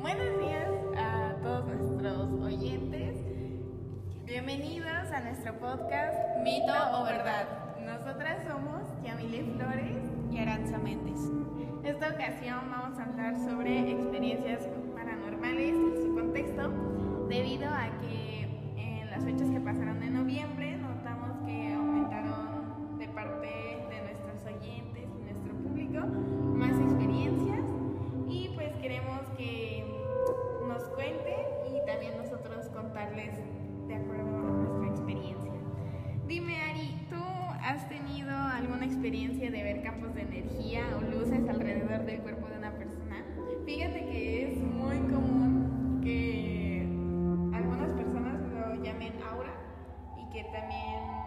Buenos días a todos nuestros oyentes. Bienvenidos a nuestro podcast Mito o Verdad. Nosotras somos Yamile Flores. Y Aranza Méndez. Esta ocasión vamos a hablar sobre experiencias paranormales y su contexto, debido a que en las fechas que pasaron de noviembre y también nosotros contarles de acuerdo a nuestra experiencia. Dime Ari, ¿tú has tenido alguna experiencia de ver campos de energía o luces alrededor del cuerpo de una persona? Fíjate que es muy común que algunas personas lo llamen aura y que también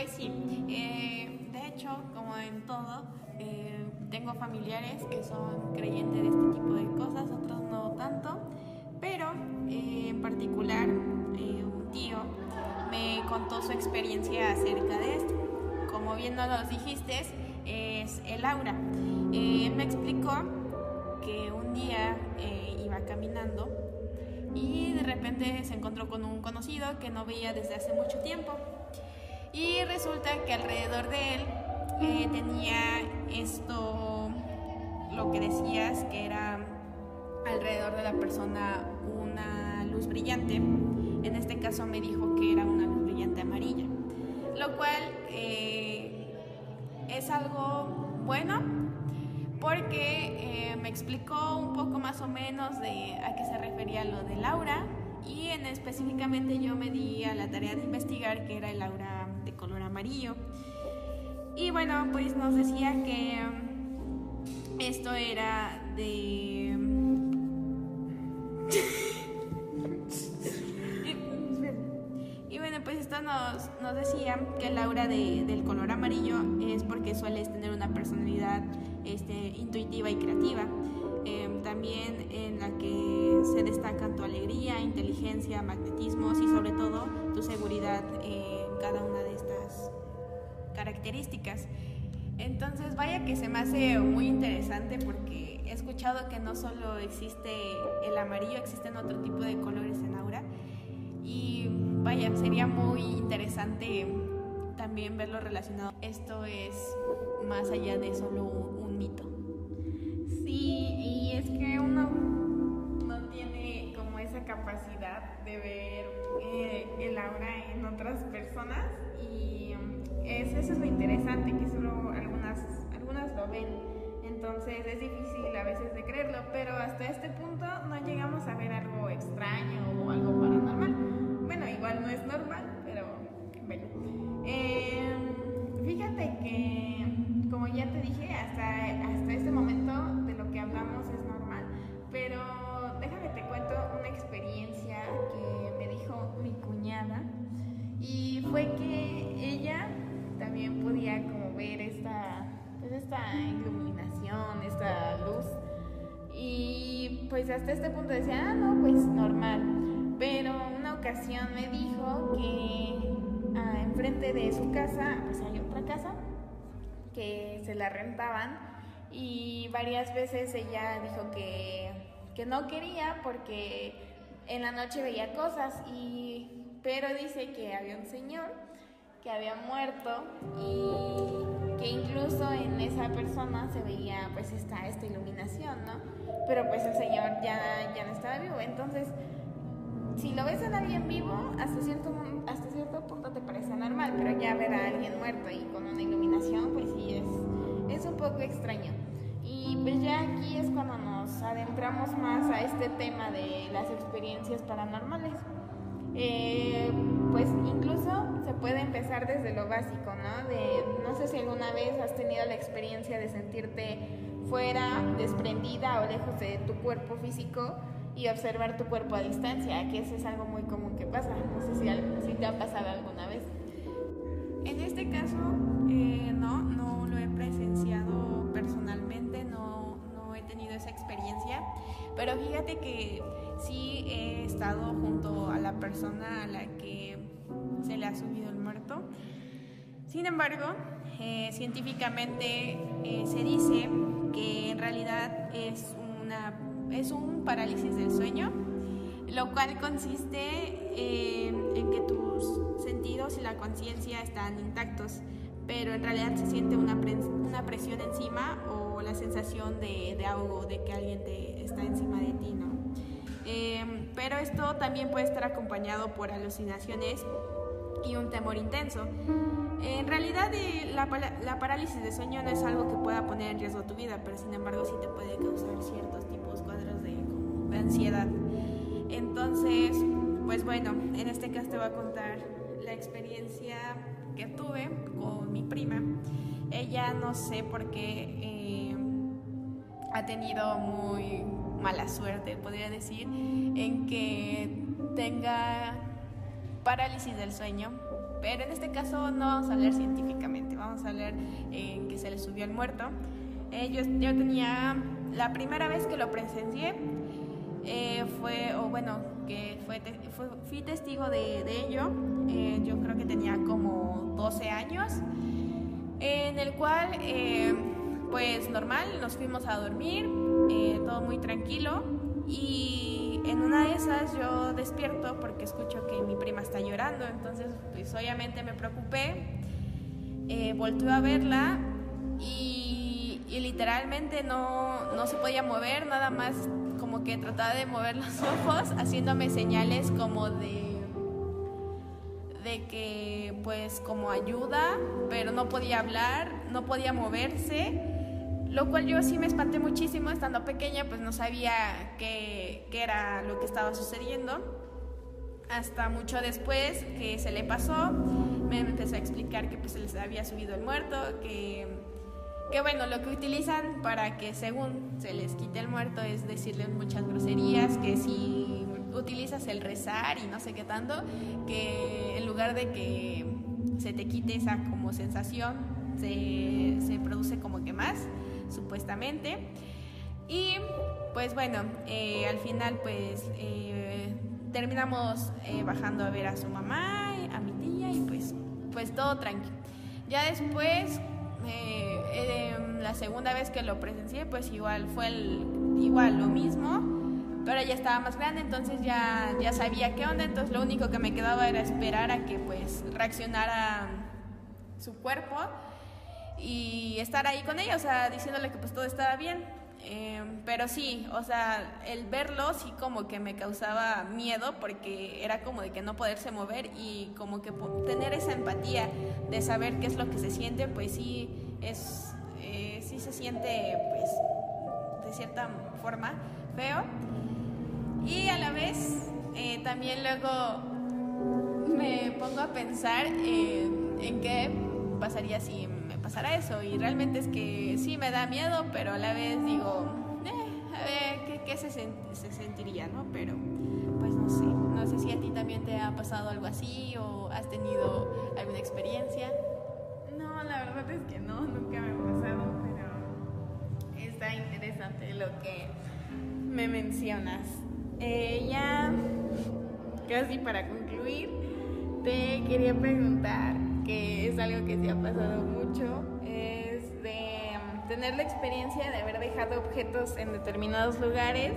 Pues sí, eh, de hecho, como en todo, eh, tengo familiares que son creyentes de este tipo de cosas, otros no tanto, pero eh, en particular eh, un tío me contó su experiencia acerca de esto. Como bien nos dijiste, es el aura. Eh, él me explicó que un día eh, iba caminando y de repente se encontró con un conocido que no veía desde hace mucho tiempo. Resulta que alrededor de él eh, tenía esto, lo que decías, que era alrededor de la persona una luz brillante. En este caso me dijo que era una luz brillante amarilla, lo cual eh, es algo bueno porque eh, me explicó un poco más o menos de a qué se refería lo del aura y en específicamente yo me di a la tarea de investigar qué era el aura de color amarillo. Y bueno, pues nos decía que mm, esto era de... y bueno, pues esto nos, nos decía que el aura de- del color amarillo es porque sueles tener una personalidad este, intuitiva y creativa. También en la que se destacan tu alegría, inteligencia, magnetismos y sobre todo tu seguridad en cada una de estas características. Entonces, vaya que se me hace muy interesante porque he escuchado que no solo existe el amarillo, existen otro tipo de colores en aura. Y vaya, sería muy interesante también verlo relacionado. Esto es más allá de solo un mito. Es que uno no tiene como esa capacidad de ver eh, el aura en otras personas y mm, es, eso es lo interesante, que solo algunas, algunas lo ven. Entonces es difícil a veces de creerlo, pero hasta este punto no llegamos a ver algo extraño o algo paranormal. Bueno, igual no es normal, pero bueno. Eh, fíjate que, como ya te dije, hasta, hasta este momento pero déjame te cuento una experiencia que me dijo mi cuñada. Y fue que ella también podía como ver esta, pues esta iluminación, esta luz. Y pues hasta este punto decía, ah, no, pues normal. Pero una ocasión me dijo que ah, enfrente de su casa, pues hay otra casa que se la rentaban y varias veces ella dijo que, que no quería porque en la noche veía cosas y pero dice que había un señor que había muerto y que incluso en esa persona se veía pues esta, esta iluminación, ¿no? Pero pues el señor ya, ya no estaba vivo, entonces si lo ves a alguien vivo, hasta cierto, hasta cierto punto te parece normal, pero ya ver a alguien muerto y con una iluminación, pues sí es, es un poco extraño. Y pues ya aquí es cuando nos adentramos más a este tema de las experiencias paranormales. Eh, pues incluso se puede empezar desde lo básico, ¿no? De, no sé si alguna vez has tenido la experiencia de sentirte fuera, desprendida o lejos de tu cuerpo físico y observar tu cuerpo a distancia, que eso es algo muy común que pasa. No sé si, si te ha pasado alguna vez. En este caso, eh, no, no lo he presenciado personalmente, no, no he tenido esa experiencia, pero fíjate que sí he estado junto a la persona a la que se le ha subido el muerto. Sin embargo, eh, científicamente eh, se dice que en realidad es, una, es un parálisis del sueño, lo cual consiste en que tus sentidos y la conciencia están intactos, pero en realidad se siente una, una presión encima o la sensación de, de de que alguien te está encima de ti, ¿no? Eh, pero esto también puede estar acompañado por alucinaciones y un temor intenso. En realidad eh, la, la, parálisis de sueño no es algo que pueda poner en riesgo tu vida, pero sin embargo sí te puede causar ciertos tipos, cuadros de, de ansiedad. Entonces, pues bueno, en este caso te voy a contar la experiencia que tuve con mi prima. Ella no sé por qué eh, ha tenido muy mala suerte, podría decir, en que tenga parálisis del sueño. Pero en este caso no vamos a hablar científicamente, vamos a hablar en que se le subió el muerto. Eh, yo, tenía, la primera vez que lo presencié, eh, fue, o bueno, que fue, fui testigo de, ello, eh, yo creo que tenía como 12 años, en el cual, pues normal, nos fuimos a dormir, todo muy tranquilo y en una de esas yo despierto porque escucho que mi prima está llorando, entonces pues obviamente me preocupé, eh, volteo a verla y, y literalmente no, no se podía mover, nada más como que trataba de mover los ojos haciéndome señales como de de que pues como ayuda, pero no podía hablar, no podía moverse lo cual yo sí me espanté muchísimo, estando pequeña, pues no sabía qué, qué, era lo que estaba sucediendo. Hasta mucho después que se le pasó, me empezó a explicar que pues se les había subido el muerto, que, que bueno, lo que utilizan para que según se les quite el muerto es decirles muchas groserías, que si utilizas el rezar y no sé qué tanto, que en lugar de que se te quite esa como sensación, se, se produce como que más supuestamente. Y pues bueno, eh, al final pues eh, terminamos eh, bajando a ver a su mamá, a mi tía y pues, pues todo tranquilo. Ya después, la segunda vez que lo presencié, pues igual fue el, igual lo mismo, pero ya estaba más grande, entonces ya, ya sabía qué onda, entonces lo único que me quedaba era esperar a que pues reaccionara su cuerpo y estar ahí con ella, o sea, diciéndole que pues todo estaba bien. Em, pero sí, o sea, el verlo sí como que me causaba miedo porque era como de que no poderse mover y como que tener esa empatía de saber qué es lo que se siente, pues sí es, eh, sí se siente pues de cierta forma feo. Y a la vez eh, también luego me pongo a pensar en qué pasaría si pasara eso. Y realmente es que sí me da miedo, pero a la vez digo, eh, a ver, ¿qué, se, se, sentiría, no? Pero, pues no sé. No sé si a ti también te ha pasado algo así o has tenido alguna experiencia. No, la verdad es que no, nunca me ha pasado, pero está interesante lo que me mencionas. Eh, ya, casi para concluir, te quería preguntar es algo que se ha pasado mucho, es de um, tener la experiencia de haber dejado objetos en determinados lugares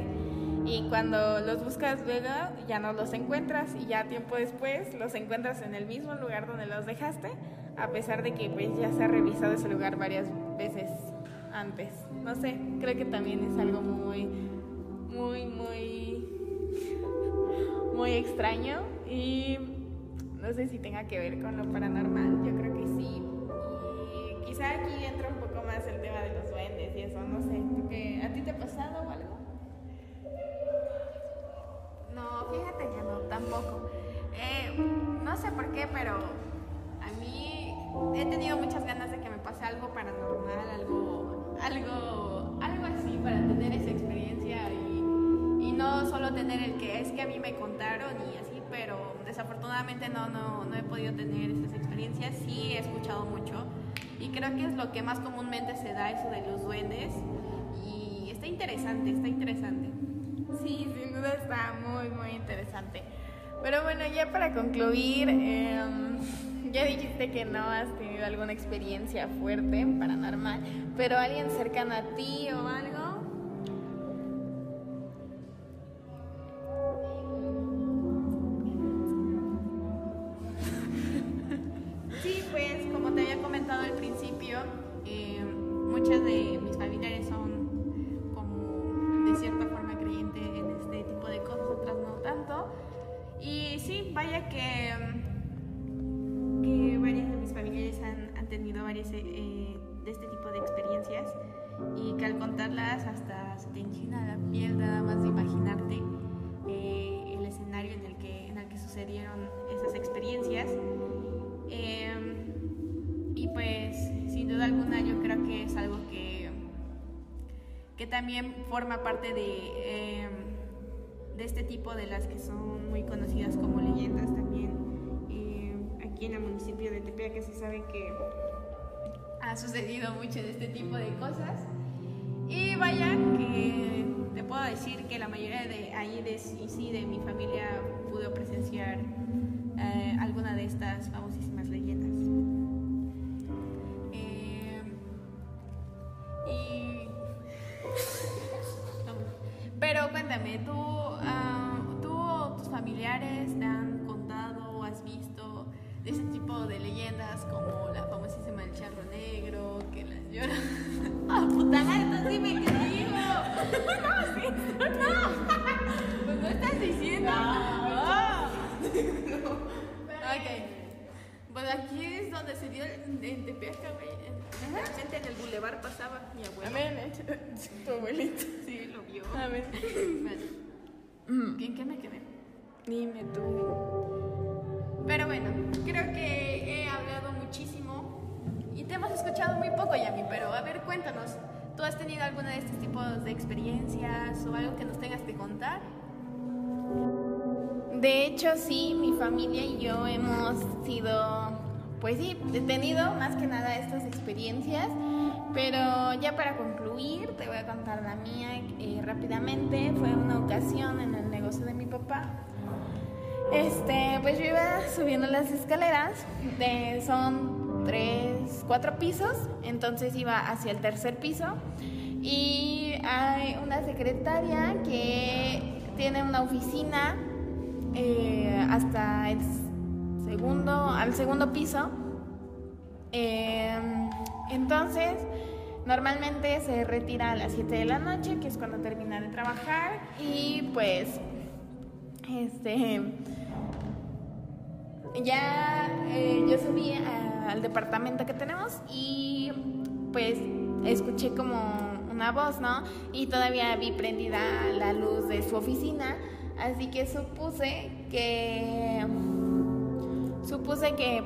y cuando los buscas luego ya no los encuentras y ya tiempo después los encuentras en el mismo lugar donde los dejaste, a pesar de que pues ya se ha revisado ese lugar varias veces antes. No sé, creo que también es algo muy, muy, muy, muy extraño y no sé si tenga que ver con lo paranormal, yo creo que sí. Y quizá aquí entra un poco más el tema de los duendes y eso, no sé. ¿A ti te ha pasado o algo? No, fíjate que no, tampoco. Eh, no sé por qué, pero a mí he tenido muchas ganas de que me pase algo paranormal, algo, algo, algo así para tener esa experiencia y, y no solo tener el que es que desafortunadamente no, no, no he podido tener esas experiencias. Sí he escuchado mucho y creo que es lo que más comúnmente se da, eso de los duendes. Y está interesante, está interesante. Sí, sin duda está muy, muy interesante. Pero bueno, ya para concluir, em, ya dijiste que no has tenido alguna experiencia fuerte, paranormal, pero alguien cercano a ti o algo. También forma parte de, eh, de este tipo de las que son muy conocidas como leyendas también. Eh, aquí en el municipio de Tepeaca se sabe que ha sucedido mucho de este tipo de cosas. Y vaya que te puedo decir que la mayoría de ahí de sí, de mi familia pudo presenciar eh, alguna de estas famosísimas leyendas. ¿Tú, ah, ¿tú o tus familiares te han contado o has visto de ese tipo de leyendas como la famosísima del charro negro, que las llora? ¡Ah, puta entonces sí me dio el- en Tepeaca, güey. en- La gente en el bulevar pasaba, mi abuelo. Amén, tu abuelito. Sí, lo vio. Amén. Bueno, ¿En qué me quedé? Dime tú. Pero bueno, creo que he hablado muchísimo y te hemos escuchado muy poco, Yami, pero a ver, cuéntanos. ¿Tú has tenido alguna de estos tipos de experiencias o algo que nos tengas que contar? De hecho, sí, mi familia y yo hemos sido, pues sí, he tenido más que nada estas experiencias, pero ya para concluir, te voy a contar la mía eh, rápidamente. Fue una ocasión en el negocio de mi papá. Este, pues yo iba subiendo las escaleras, de, son tres, cuatro pisos, entonces iba hacia el tercer piso y hay una secretaria que tiene una oficina eh, hasta segundo, al segundo piso. Eh, entonces, normalmente se retira a las 7 de la noche, que es cuando termina de trabajar, y pues, este, ya eh, yo subí al departamento que tenemos y pues escuché como una voz, ¿no? Y todavía vi prendida la luz de su oficina, así que supuse que supuse que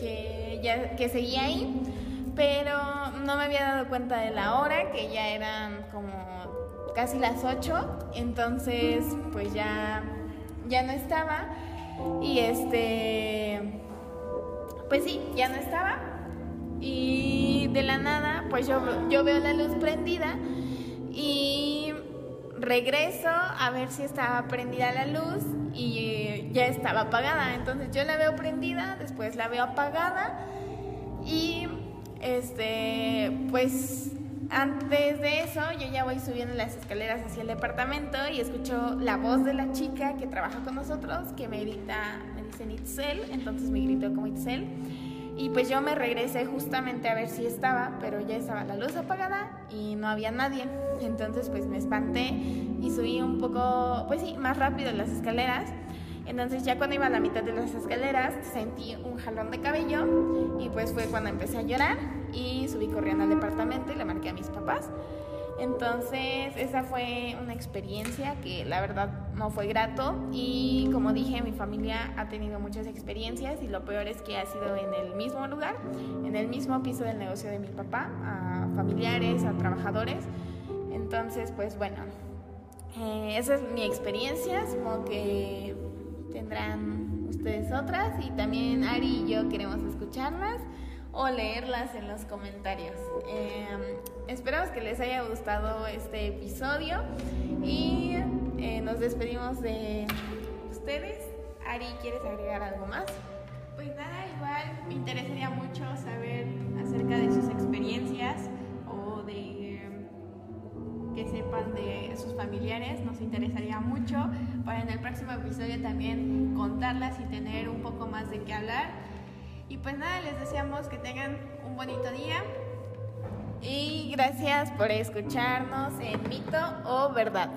que ya que seguía ahí, pero no me había dado cuenta de la hora, que ya eran como casi las 8, entonces pues ya ya no estaba. Y este pues sí, ya no estaba. Y de la nada pues yo, yo veo la luz prendida y regreso a ver si estaba prendida la luz y ya estaba apagada. Entonces yo la veo prendida, después la veo apagada y este pues antes de eso yo ya voy subiendo las escaleras hacia el departamento y escucho la voz de la chica que trabaja con nosotros que me grita, me dice Itzel, entonces me gritó como Itzel. Y pues yo me regresé justamente a ver si estaba, pero ya estaba la luz apagada y no había nadie. Entonces pues me espanté y subí un poco, pues sí, más rápido las escaleras. Entonces ya cuando iba a la mitad de las escaleras sentí un jalón de cabello y pues fue cuando empecé a llorar y subí corriendo al departamento y le marqué a mis papás. Entonces esa fue una experiencia que la verdad no fue grato. Y como dije mi familia ha tenido muchas experiencias y lo peor es que ha sido en el mismo lugar, en el mismo piso del negocio de mi papá, a familiares, a trabajadores. Entonces pues bueno, eh, esa es mi experiencia, supongo que tendrán ustedes otras y también Ari y yo queremos escucharlas o leerlas en los comentarios. Eh, esperamos que les haya gustado este episodio y eh, nos despedimos de ustedes. Ari, ¿quieres agregar algo más? Pues nada, igual me interesaría mucho saber acerca de sus experiencias o de que sepan de sus familiares, nos interesaría mucho para en el próximo episodio también contarlas y tener un poco más de qué hablar. Y pues nada, les deseamos que tengan un bonito día. Y gracias por escucharnos en Mito o Verdad.